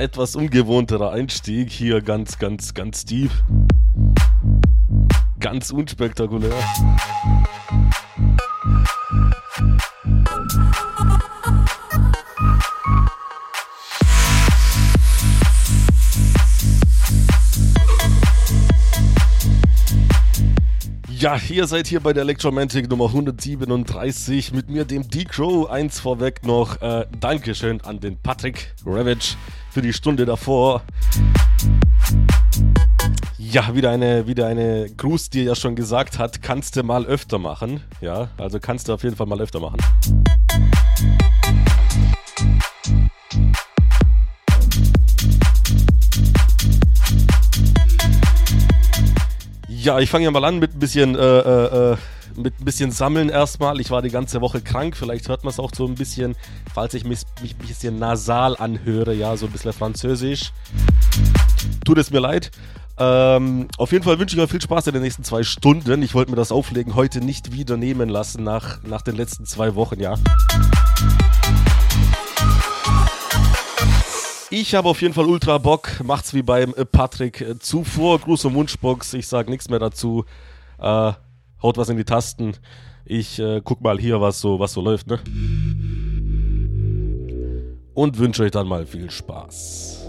Etwas ungewohnterer Einstieg, hier ganz, ganz, ganz deep. Ganz unspektakulär. Ja, ihr seid hier bei der Electromantic Nummer 137 mit mir, dem D-Crow. Eins vorweg noch, äh, Dankeschön an den Patrick Ravage für die Stunde davor. Ja, wieder eine, wieder eine Gruß, die er ja schon gesagt hat, kannst du mal öfter machen. Ja, also kannst du auf jeden Fall mal öfter machen. Ja, ich fange ja mal an mit ein bisschen, äh, äh, äh, mit ein bisschen Sammeln erstmal. Ich war die ganze Woche krank, vielleicht hört man es auch so ein bisschen, falls ich mich, mich ein bisschen nasal anhöre, ja, so ein bisschen französisch. Tut es mir leid. Ähm, auf jeden Fall wünsche ich euch viel Spaß in den nächsten zwei Stunden. Ich wollte mir das Auflegen heute nicht wieder nehmen lassen nach, nach den letzten zwei Wochen, ja. Ich habe auf jeden Fall ultra Bock. Macht's wie beim äh, Patrick äh, zuvor. Gruß und Wunschbox. Ich sage nichts mehr dazu. Äh, haut was in die Tasten. Ich äh, guck mal hier, was so, was so läuft, ne? Und wünsche euch dann mal viel Spaß.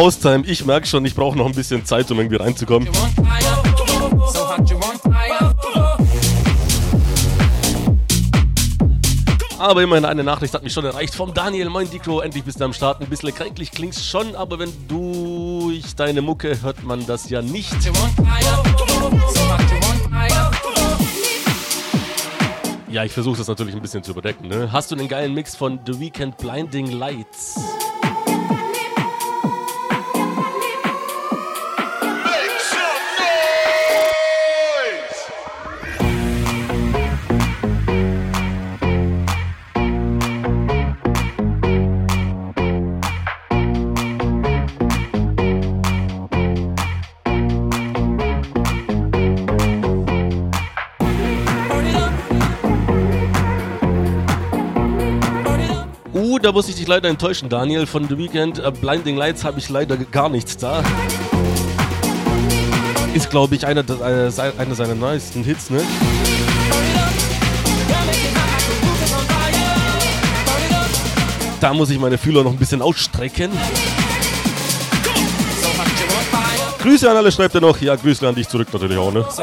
Haustime, ich merke schon, ich brauche noch ein bisschen Zeit, um irgendwie reinzukommen. Aber immerhin eine Nachricht hat mich schon erreicht vom Daniel. Moin Dikro, endlich bist du am Start. Ein bisschen kränklich klingst schon, aber wenn du ich deine Mucke hört man das ja nicht. Ja, ich versuche das natürlich ein bisschen zu überdecken. Ne? Hast du einen geilen Mix von The Weekend Blinding Lights? Leider enttäuschen, Daniel. Von The Weekend uh, Blinding Lights habe ich leider gar nichts da. Ist, glaube ich, einer, einer, einer seiner neuesten Hits, ne? Da muss ich meine Fühler noch ein bisschen ausstrecken. Grüße an alle, schreibt er noch. Ja, Grüße an dich zurück natürlich auch, ne? So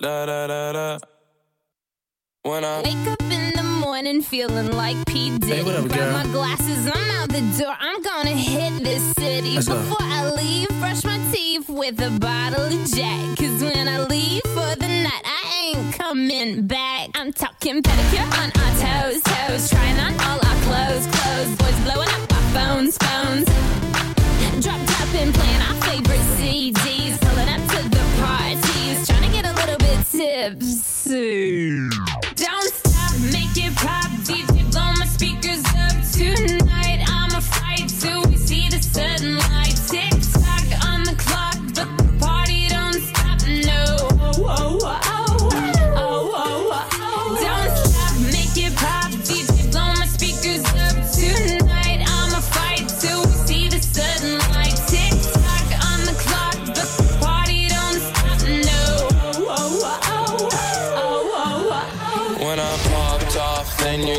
da, da, da, da. When I Wake up in the morning feeling like P. Diddy. what up, Grab my glasses, I'm out the door. I'm gonna hit this city. Let's go. Before I leave, brush my teeth with a bottle of Jack. Cause when I leave for the night, I ain't coming back. I'm talking pedicure on our toes, toes. Trying on all our phones, phones. Drop top and playing our favorite CDs. Pulling up to the parties. Trying to get a little bit tipsy. Don't stop, make it pop. DJ blow my speakers up tonight. I'ma fight till we see the sunlight.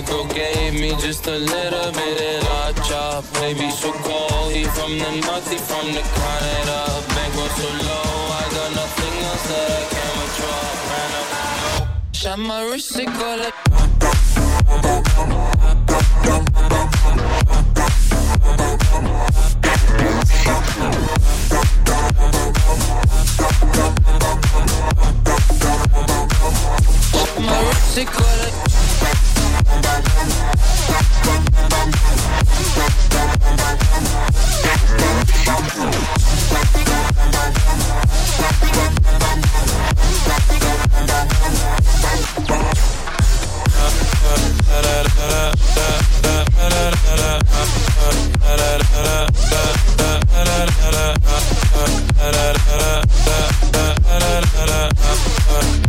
Your gave me just a little bit of. Baby, so cold, he from the north, he from the Canada. Bankroll so low, I got nothing else that I can withdraw. Ran up, shot my wrist, it go like. My wrist, it go like.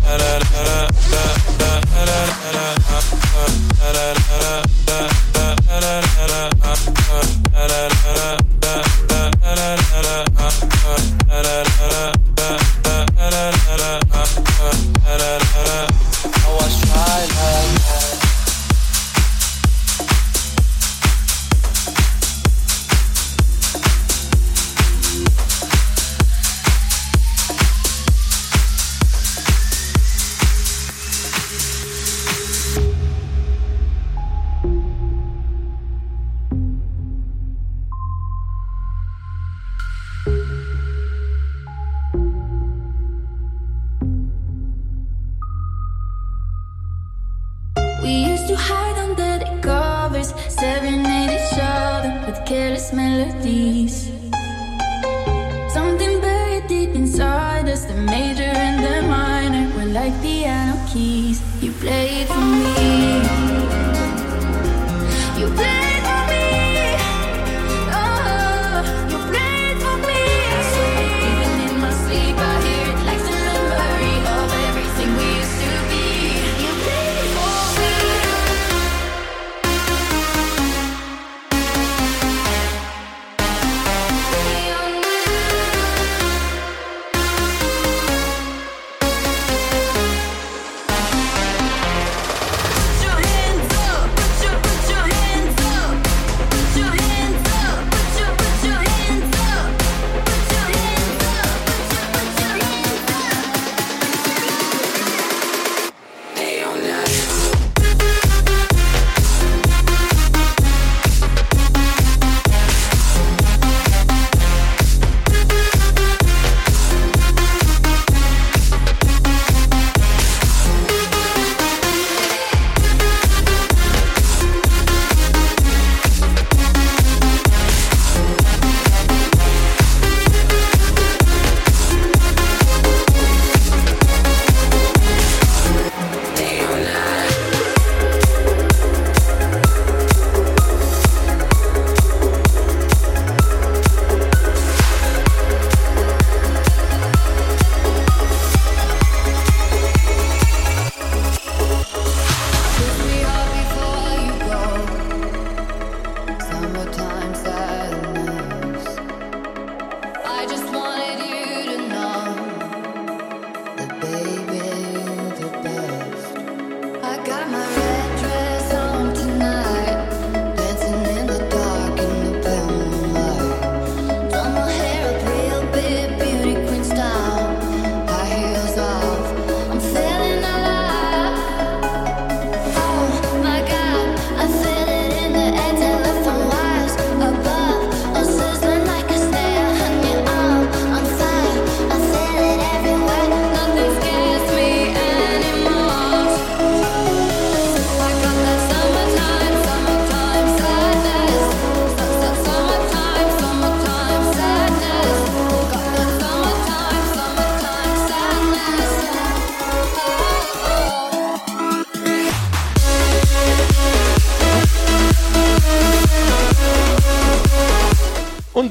da da da da Uh-huh. Played for me. You played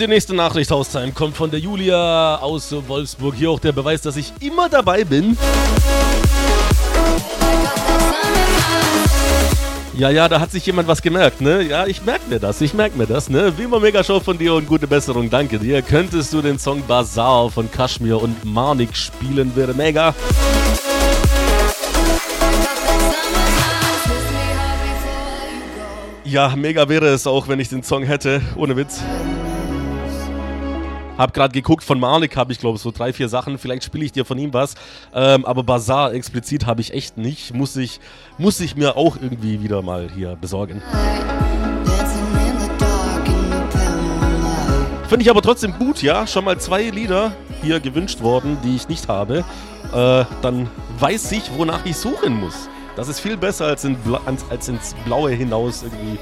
die nächste Nachricht, Haustime, kommt von der Julia aus Wolfsburg. Hier auch der Beweis, dass ich immer dabei bin. Ja, ja, da hat sich jemand was gemerkt, ne? Ja, ich merke mir das, ich merke mir das, ne? Wie immer mega Show von dir und gute Besserung, danke dir. Könntest du den Song Bazaar von Kashmir und Marnik spielen, wäre mega. Ja, mega wäre es auch, wenn ich den Song hätte, ohne Witz. Hab gerade geguckt, von Marnik habe ich glaube so drei, vier Sachen. Vielleicht spiele ich dir von ihm was. Ähm, aber Bazaar explizit habe ich echt nicht. Muss ich, muss ich mir auch irgendwie wieder mal hier besorgen. Finde ich aber trotzdem gut, ja. Schon mal zwei Lieder hier gewünscht worden, die ich nicht habe. Äh, dann weiß ich, wonach ich suchen muss. Das ist viel besser, als, in Bla als ins Blaue hinaus irgendwie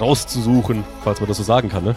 rauszusuchen, falls man das so sagen kann, ne?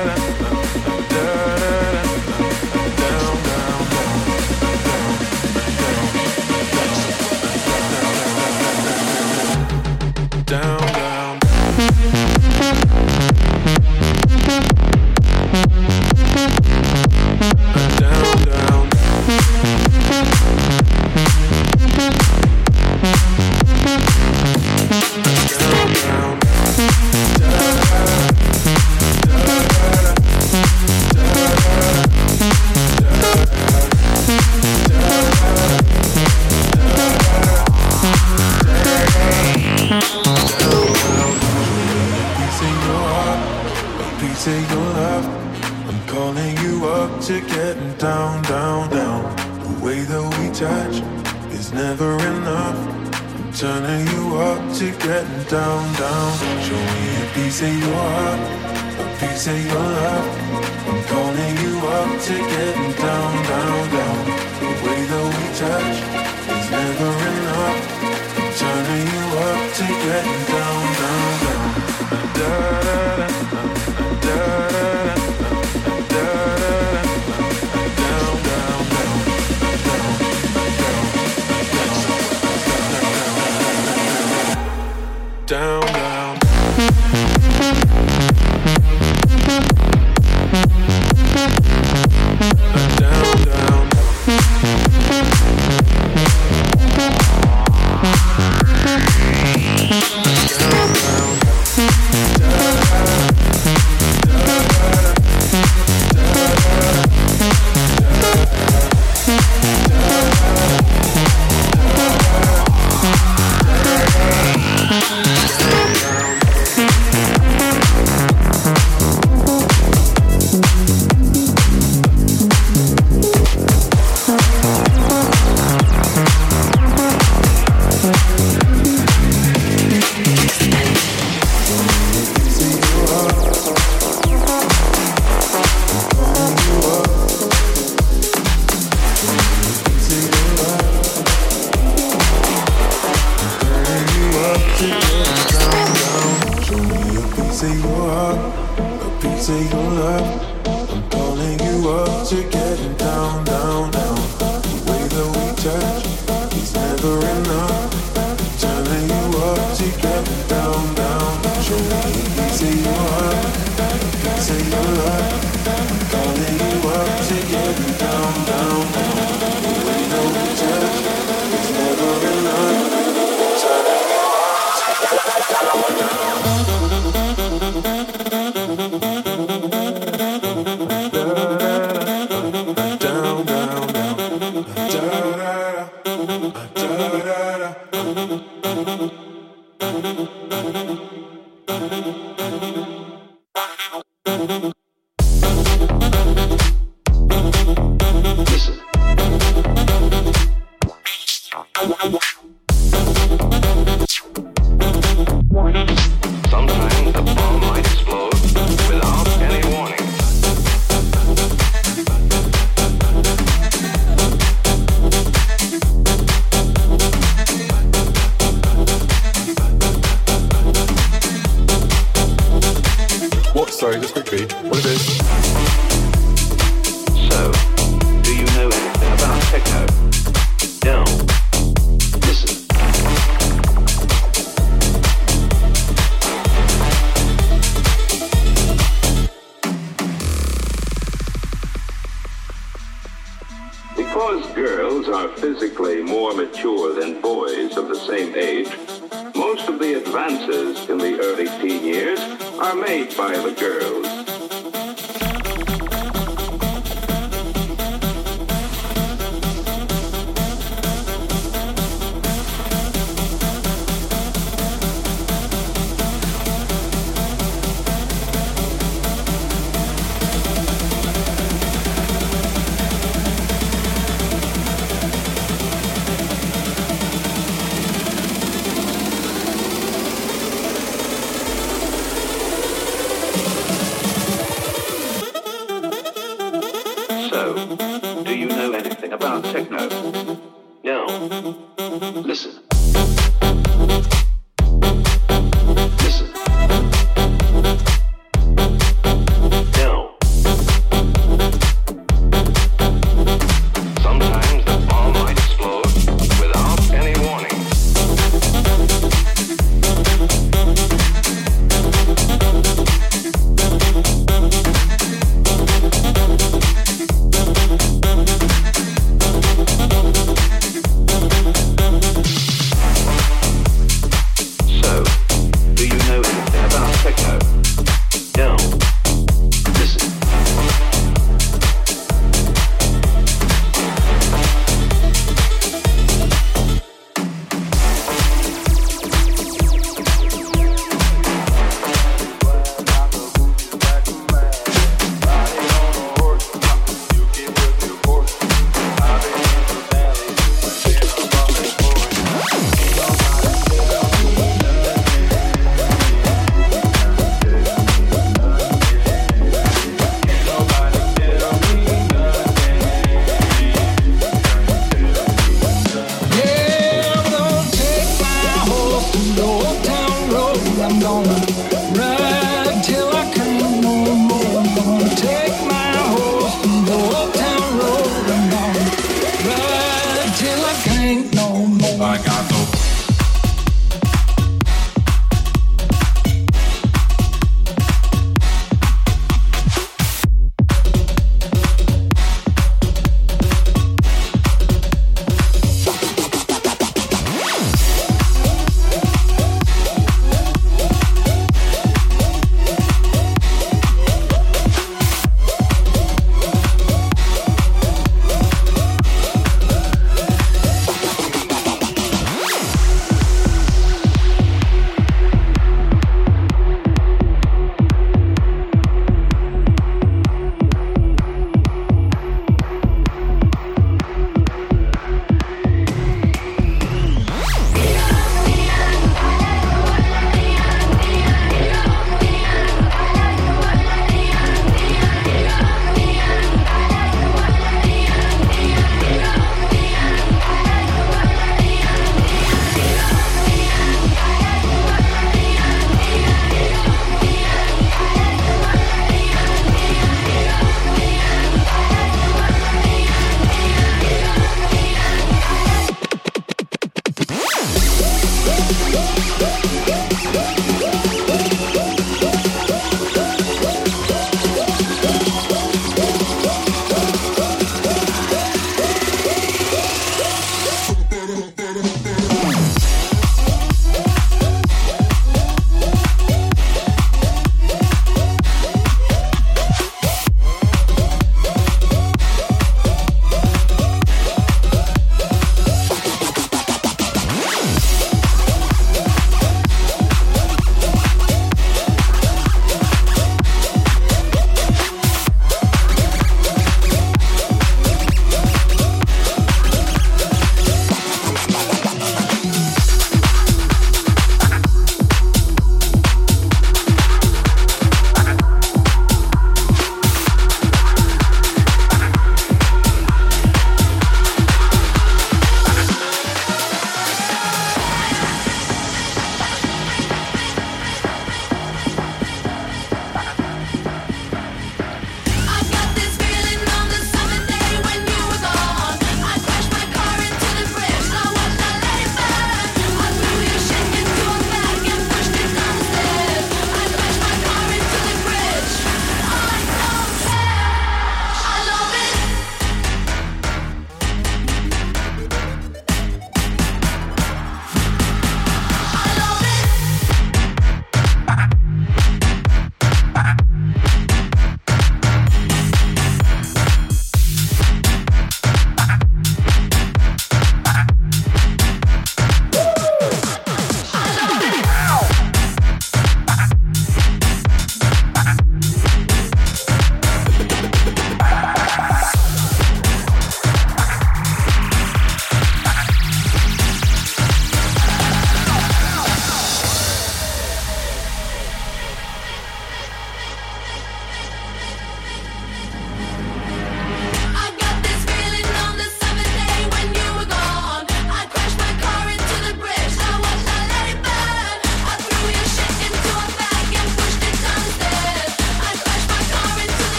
What if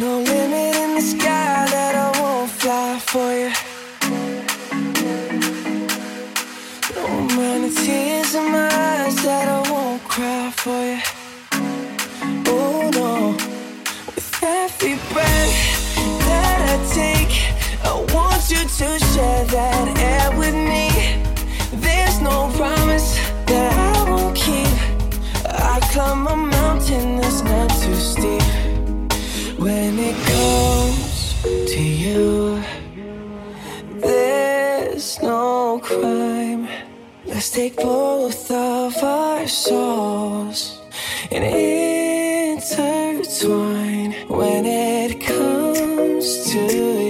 No limit in the sky that I won't fly for you. No amount of tears in my eyes that I won't cry for you. Oh no, with every breath that I take, I want you to share that. take both of our souls and intertwine when it comes to you.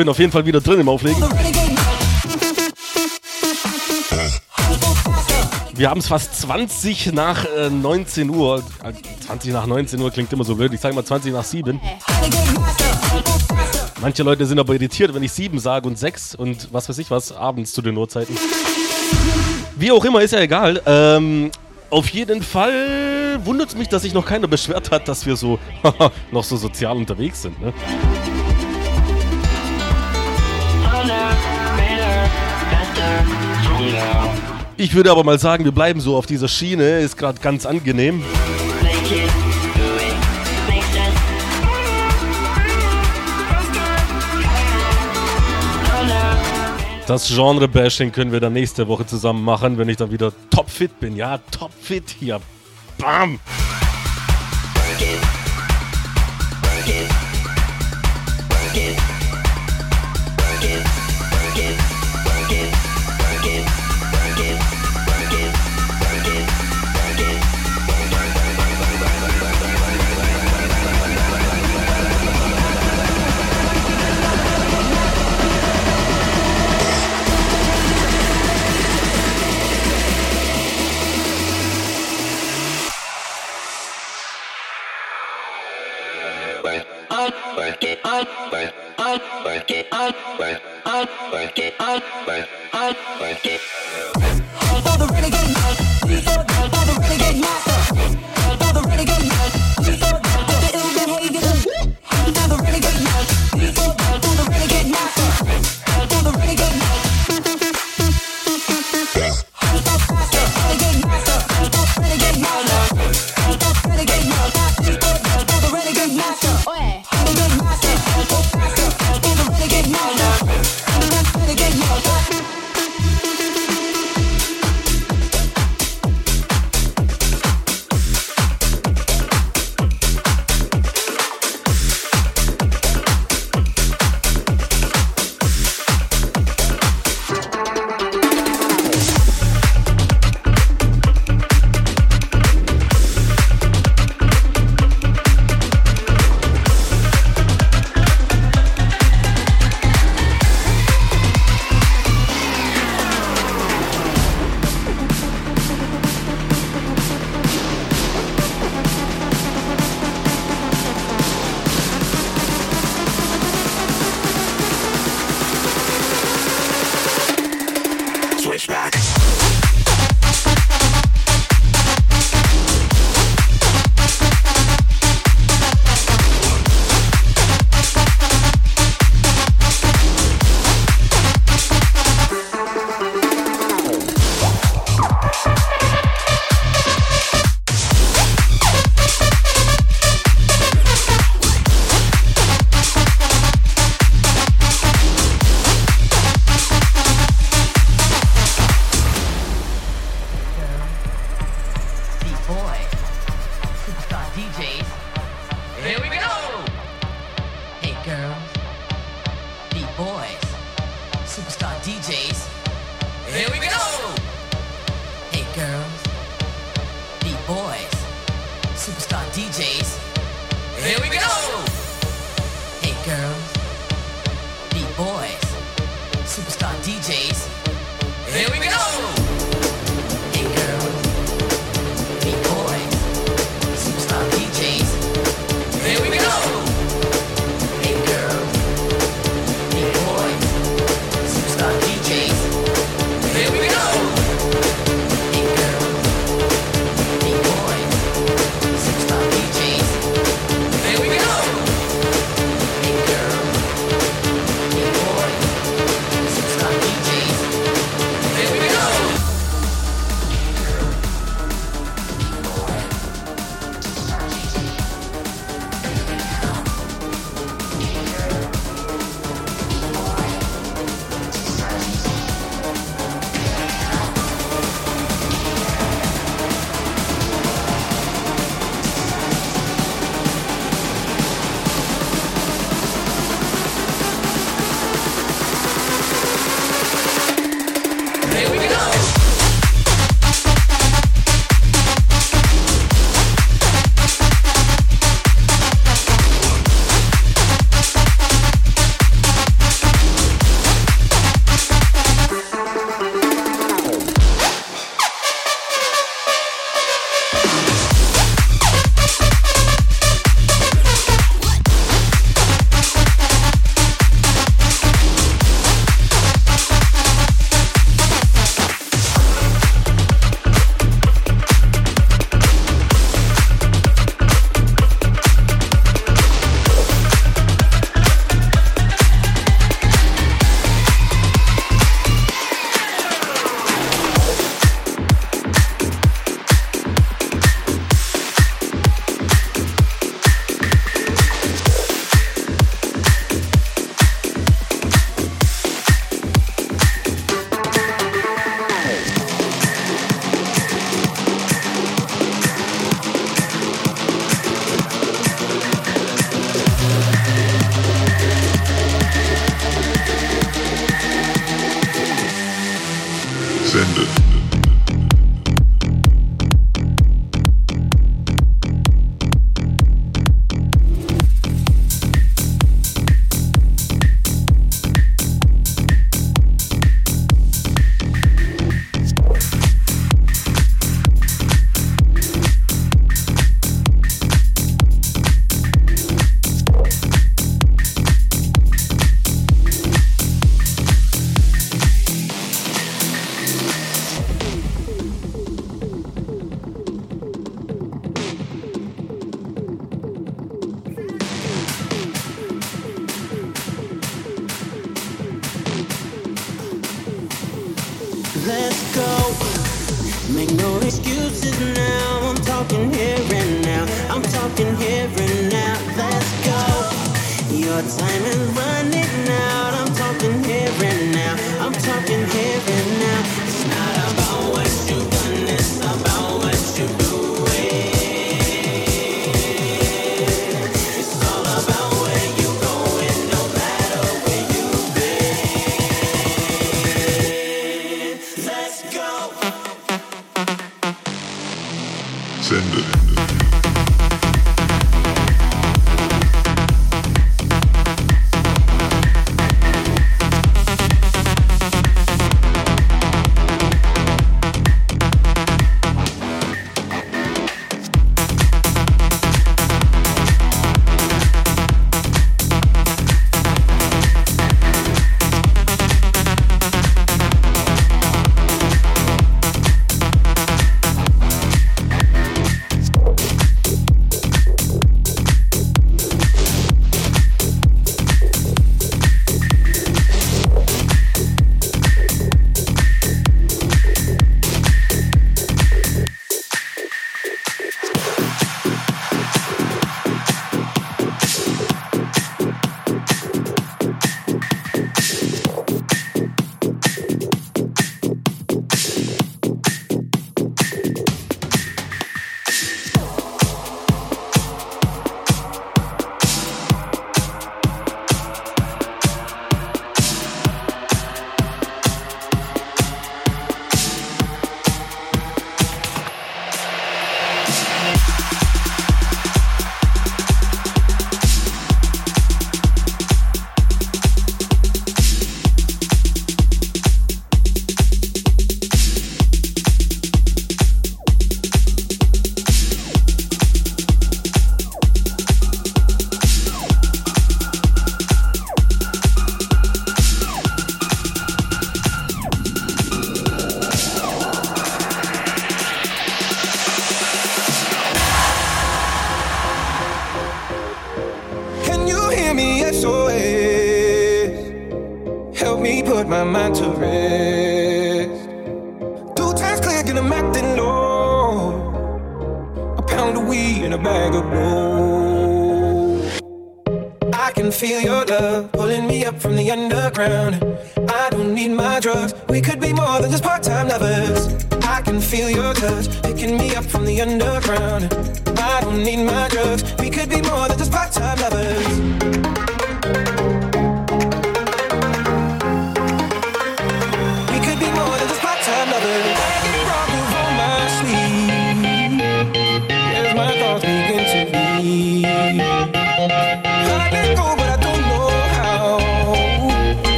Bin auf jeden Fall wieder drin im Auflegen. Wir haben es fast 20 nach äh, 19 Uhr. Äh, 20 nach 19 Uhr klingt immer so blöd. Ich sage mal 20 nach 7. Manche Leute sind aber irritiert, wenn ich 7 sage und 6 und was weiß ich was, abends zu den Uhrzeiten. Wie auch immer, ist ja egal. Ähm, auf jeden Fall wundert es mich, dass sich noch keiner beschwert hat, dass wir so noch so sozial unterwegs sind. Ne? Ich würde aber mal sagen, wir bleiben so auf dieser Schiene. Ist gerade ganz angenehm. Das Genre-Bashing können wir dann nächste Woche zusammen machen, wenn ich dann wieder topfit bin. Ja, topfit hier. Bam! For the renegade, we are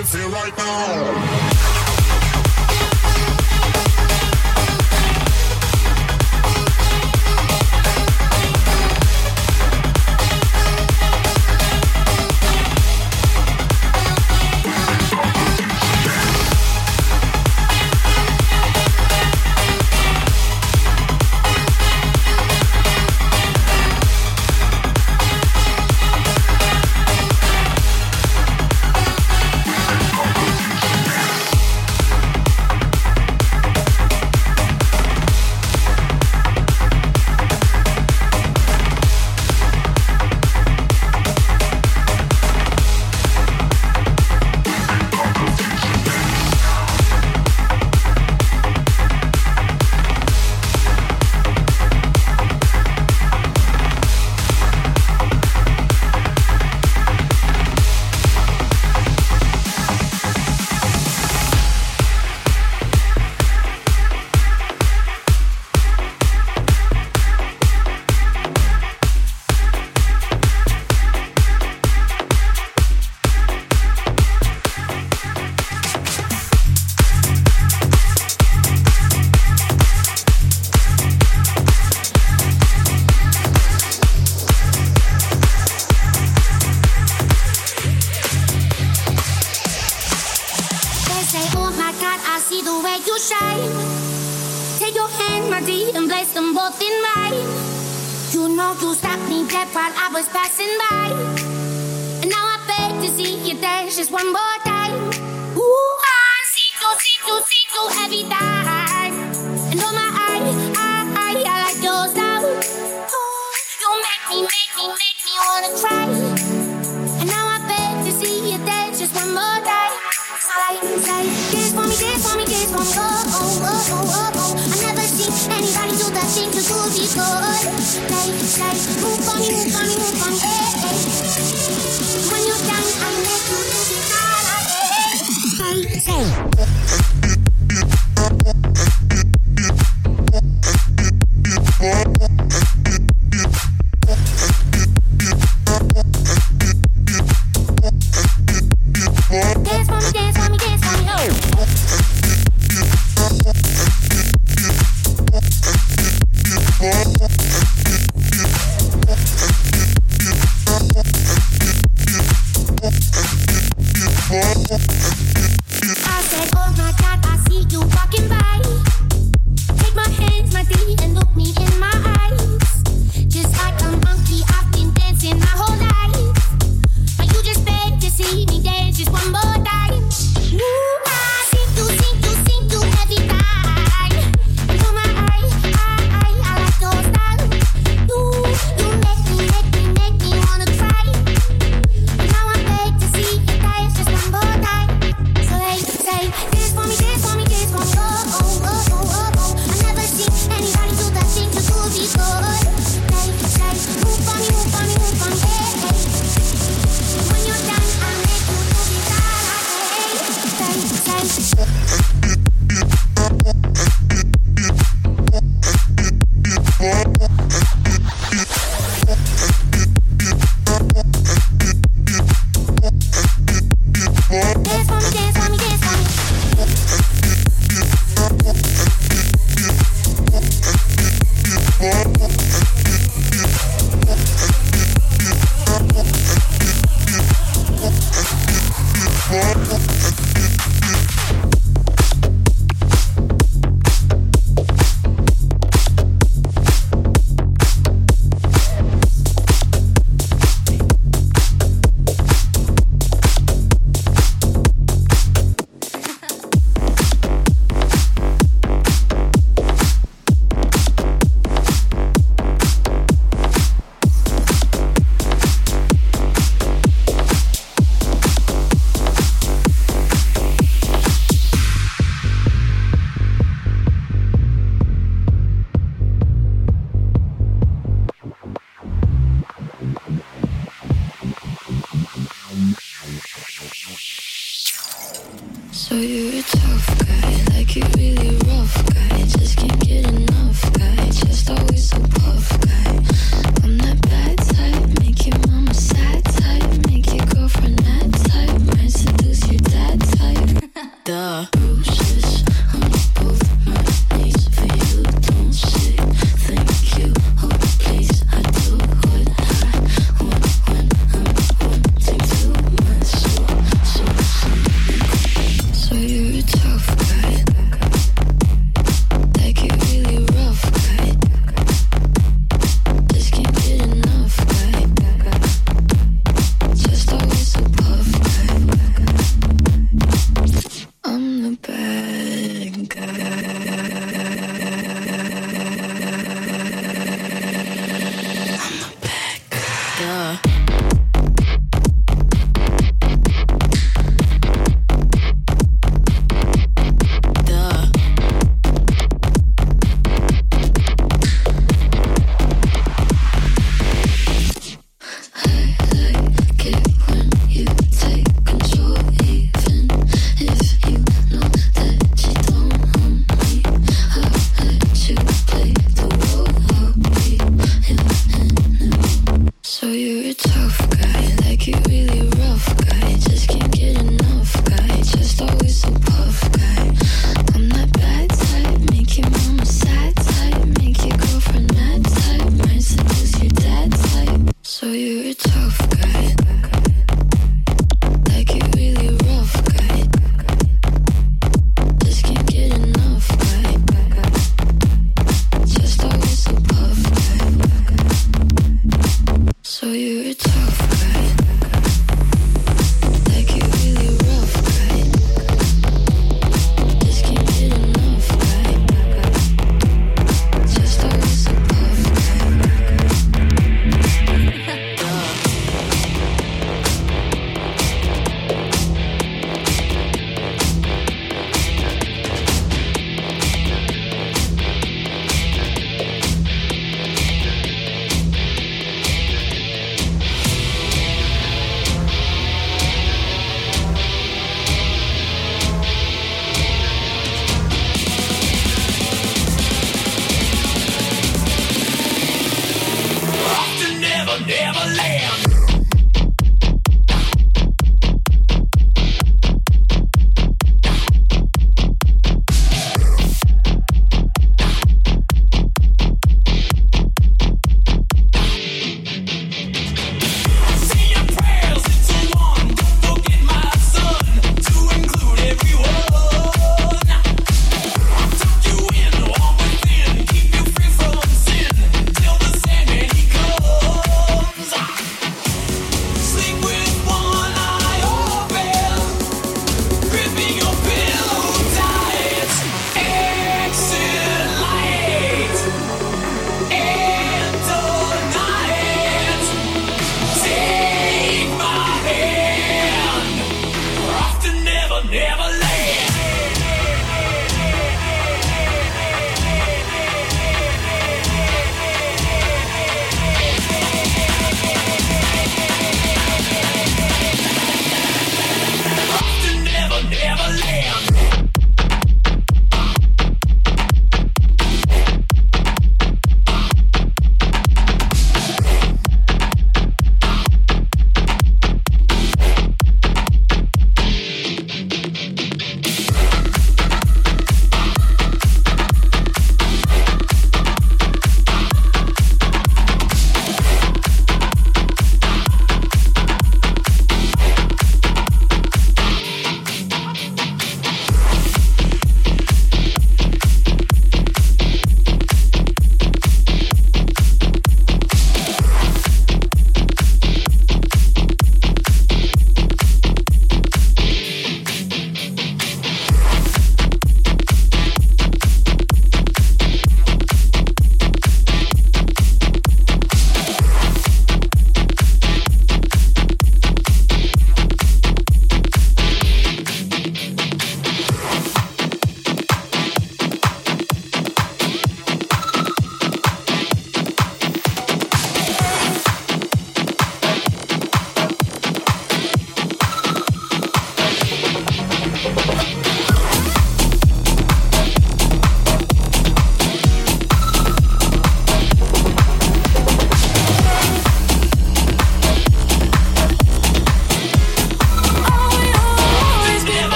you feel right now?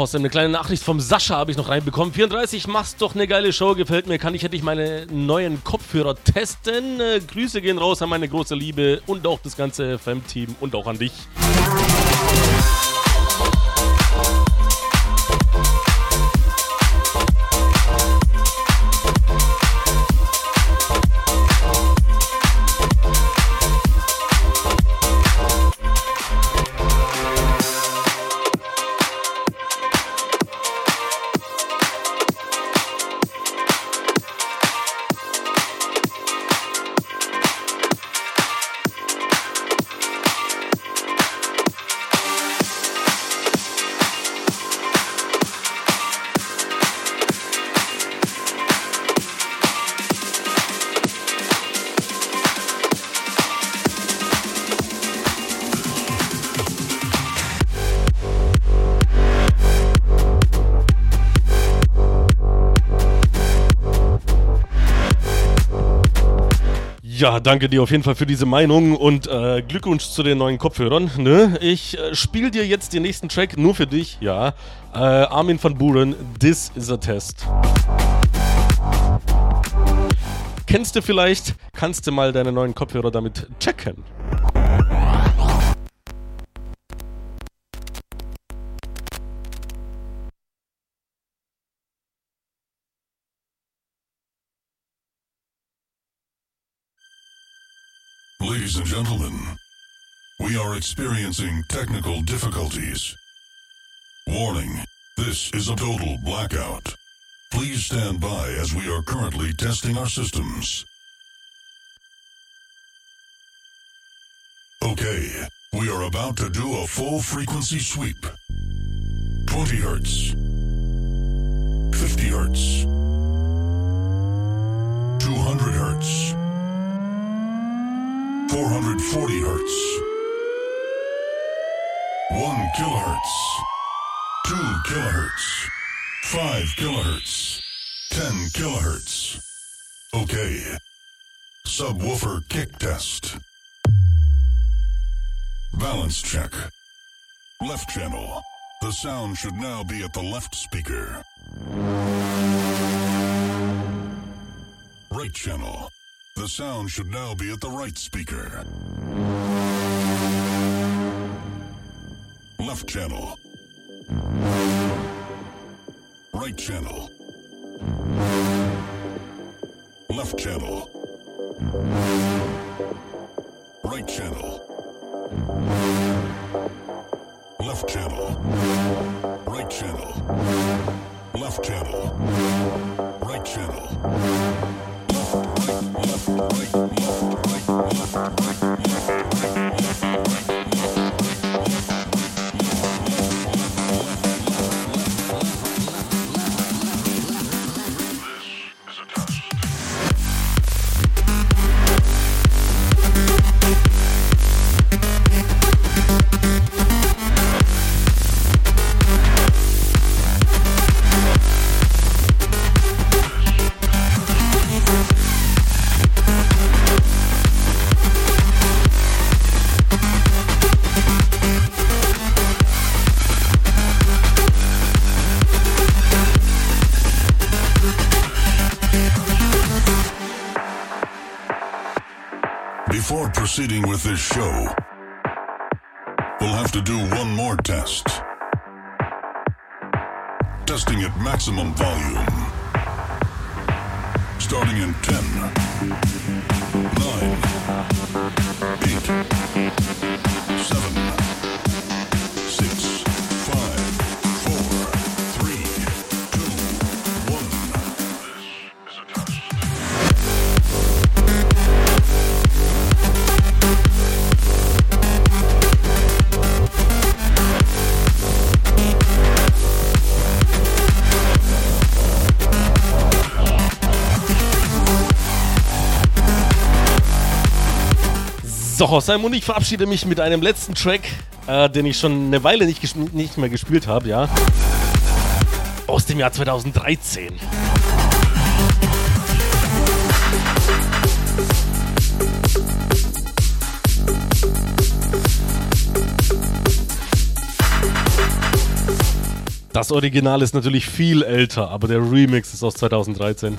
Aus eine kleine Nachricht vom Sascha habe ich noch reinbekommen. 34, machst doch eine geile Show, gefällt mir. Kann ich hätte ich meine neuen Kopfhörer testen? Äh, Grüße gehen raus an meine große Liebe und auch das ganze FM-Team und auch an dich. Ja, danke dir auf jeden Fall für diese Meinung und äh, Glückwunsch zu den neuen Kopfhörern. Ne? Ich äh, spiele dir jetzt den nächsten Track nur für dich, ja. Äh, Armin van Buren, This is a Test. Kennst du vielleicht? Kannst du mal deine neuen Kopfhörer damit checken? Ladies and gentlemen, we are experiencing technical difficulties. Warning, this is a total blackout. Please stand by as we are currently testing our systems. Okay, we are about to do a full frequency sweep. 20 hertz. 50 hertz. 200 hertz. 440 hertz. 1 kilohertz. 2 kilohertz. 5 kilohertz. 10 kilohertz. Okay. Subwoofer kick test. Balance check. Left channel. The sound should now be at the left speaker. Right channel. The sound should now be at the right speaker. Left channel. Right channel. Left channel. Right channel. Left channel. Right channel. Left channel. Right channel. Thank you. Proceeding with this show, we'll have to do one more test. Testing at maximum volume. Starting in 10, 9, So, Simon und ich verabschiede mich mit einem letzten Track, äh, den ich schon eine Weile nicht, nicht mehr gespielt habe, ja. Aus dem Jahr 2013. Das Original ist natürlich viel älter, aber der Remix ist aus 2013.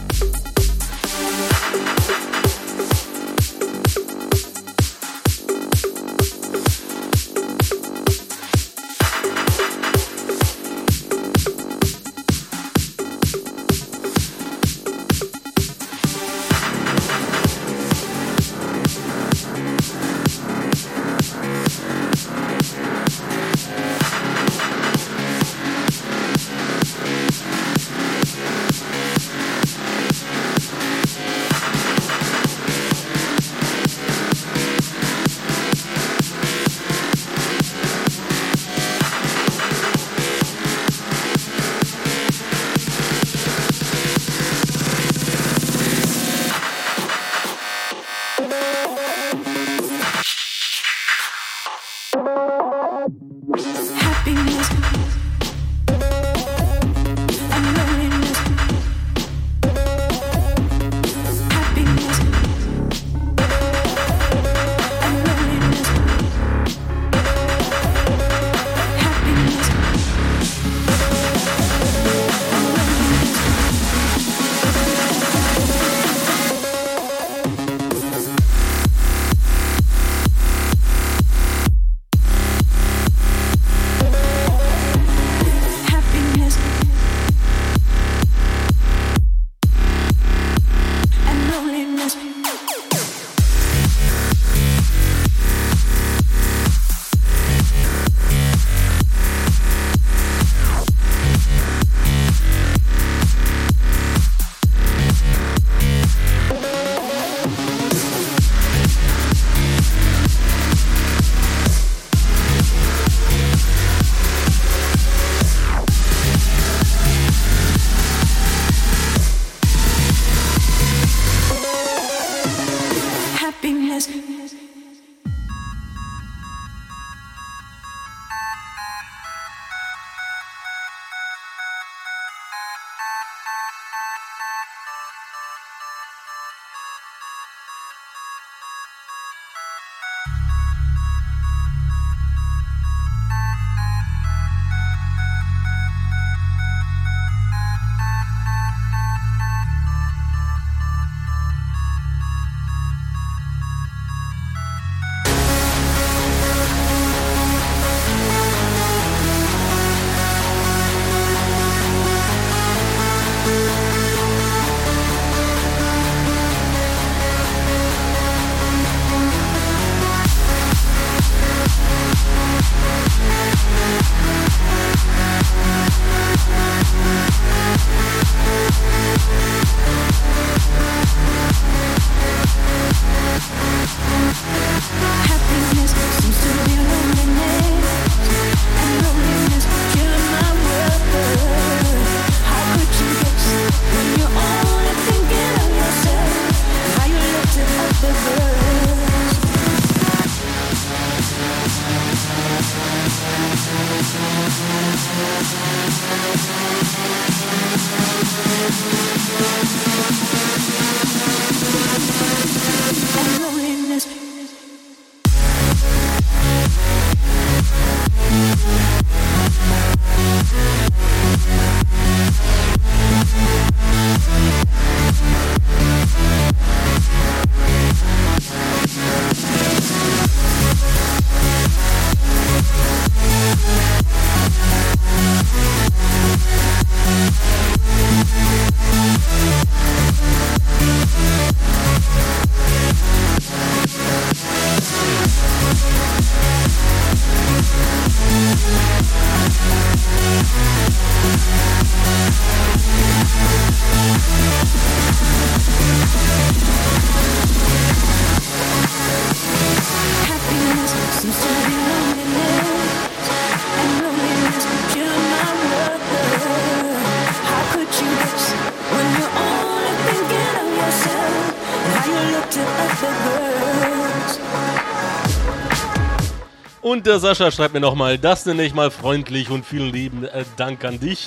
Und der Sascha schreibt mir nochmal, das nenne ich mal freundlich und vielen lieben äh, Dank an dich.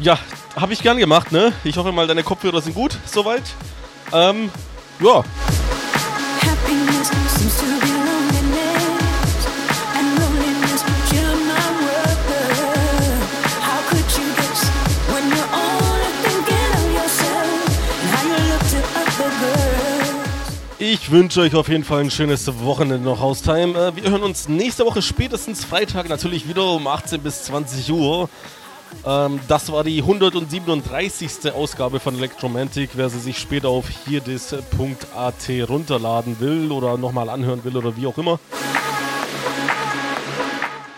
Ja, habe ich gern gemacht, ne? Ich hoffe mal, deine Kopfhörer sind gut, soweit. Ähm, ja. Happiness seems to be Ich wünsche euch auf jeden Fall ein schönes Wochenende noch Haustime. Äh, wir hören uns nächste Woche spätestens Freitag natürlich wieder um 18 bis 20 Uhr. Ähm, das war die 137. Ausgabe von Electromantic. Wer sie sich später auf hierdis.at runterladen will oder nochmal anhören will oder wie auch immer.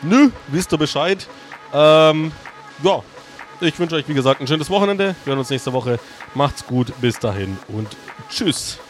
Nö, wisst ihr Bescheid. Ähm, ja, ich wünsche euch wie gesagt ein schönes Wochenende. Wir hören uns nächste Woche. Macht's gut, bis dahin und tschüss.